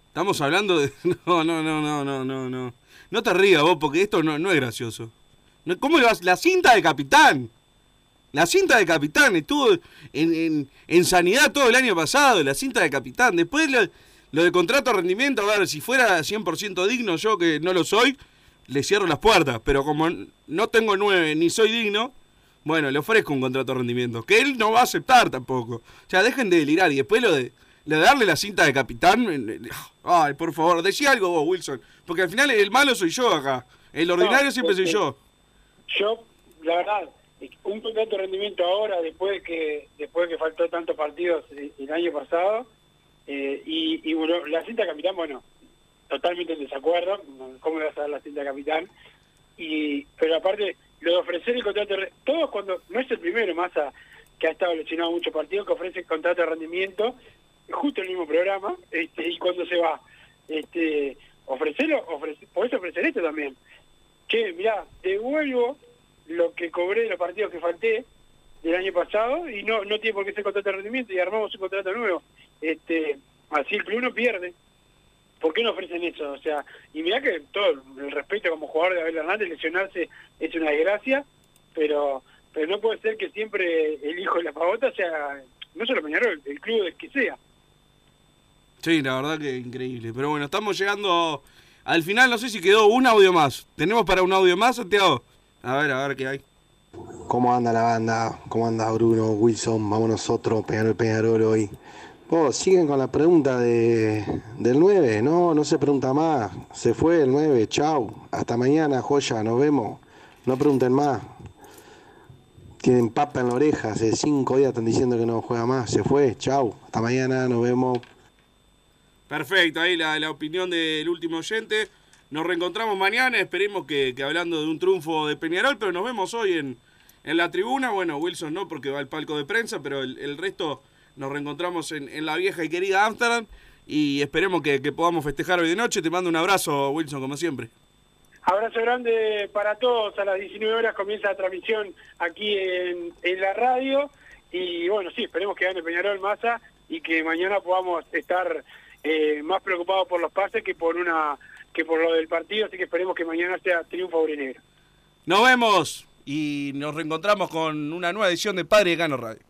estamos hablando de... No, no, no, no, no, no, no. No te rías vos, porque esto no, no es gracioso. ¿Cómo le vas? La cinta de capitán. La cinta de capitán estuvo en, en, en sanidad todo el año pasado, la cinta de capitán. Después lo, lo de contrato de rendimiento, a ver, si fuera 100% digno yo, que no lo soy, le cierro las puertas. Pero como no tengo nueve ni soy digno, bueno, le ofrezco un contrato de rendimiento. Que él no va a aceptar tampoco. O sea, dejen de delirar. Y después lo de, lo de darle la cinta de capitán. Ay, por favor, decía algo vos, Wilson. Porque al final el malo soy yo acá. El ordinario No, siempre soy porque- yo. Yo, la verdad, un contrato de rendimiento ahora, después de que después de que faltó tantos partidos el año pasado, eh, y, bueno, la cinta capitán, bueno, totalmente en desacuerdo, ¿cómo le vas a dar la cinta capitán? Y, pero aparte, lo de ofrecer el contrato de todos cuando, no es el primero, Massa, que ha estado lesionado muchos partidos, que ofrece el contrato de rendimiento, justo el mismo programa, este, y cuando se va, este, ofrecerlo, ofrece, podés ofrecer esto también. Che, mirá, devuelvo lo que cobré de los partidos que falté del año pasado y no no tiene por qué ser contrato de rendimiento y armamos un contrato nuevo. Este Así el club no pierde. ¿Por qué no ofrecen eso? O sea, y mirá que todo el respeto como jugador de Abel Hernández, lesionarse es una desgracia, pero pero no puede ser que siempre el hijo de la pavota sea, no solo Peñarol, el club del que sea. Sí, la verdad que increíble. Pero bueno, estamos llegando al final. No sé si quedó un audio más. ¿Tenemos para un audio más, Santiago? A ver, a ver qué hay. ¿Cómo anda la banda? ¿Cómo anda Bruno, Wilson? Vamos nosotros, Peñarol, Peñarol hoy. Vos, siguen con la pregunta de, del 9, no, no se pregunta más. Se fue el 9, chau. Hasta mañana, joya, nos vemos. No pregunten más. Tienen papa en la oreja, hace cinco días están diciendo que no juega más. Se fue, chau. Hasta mañana, nos vemos. Perfecto, ahí la, la opinión del último oyente. Nos reencontramos mañana, esperemos que, hablando de un triunfo de Peñarol, pero nos vemos hoy en, en la tribuna. Bueno, Wilson no, porque va al palco de prensa, pero el resto nos reencontramos en, en la vieja y querida Amsterdam y esperemos que, que podamos festejar hoy de noche. Te mando un abrazo, Wilson, como siempre. Abrazo grande para todos. A las 19 horas comienza la transmisión aquí en, en la radio. Y bueno, sí, esperemos que gane Peñarol Massa y que mañana podamos estar eh, más preocupados por los pases que por una que por lo del partido. Así que esperemos que mañana sea triunfo aurinegro. Nos vemos y nos reencontramos con una nueva edición de Padre y Gano Radio.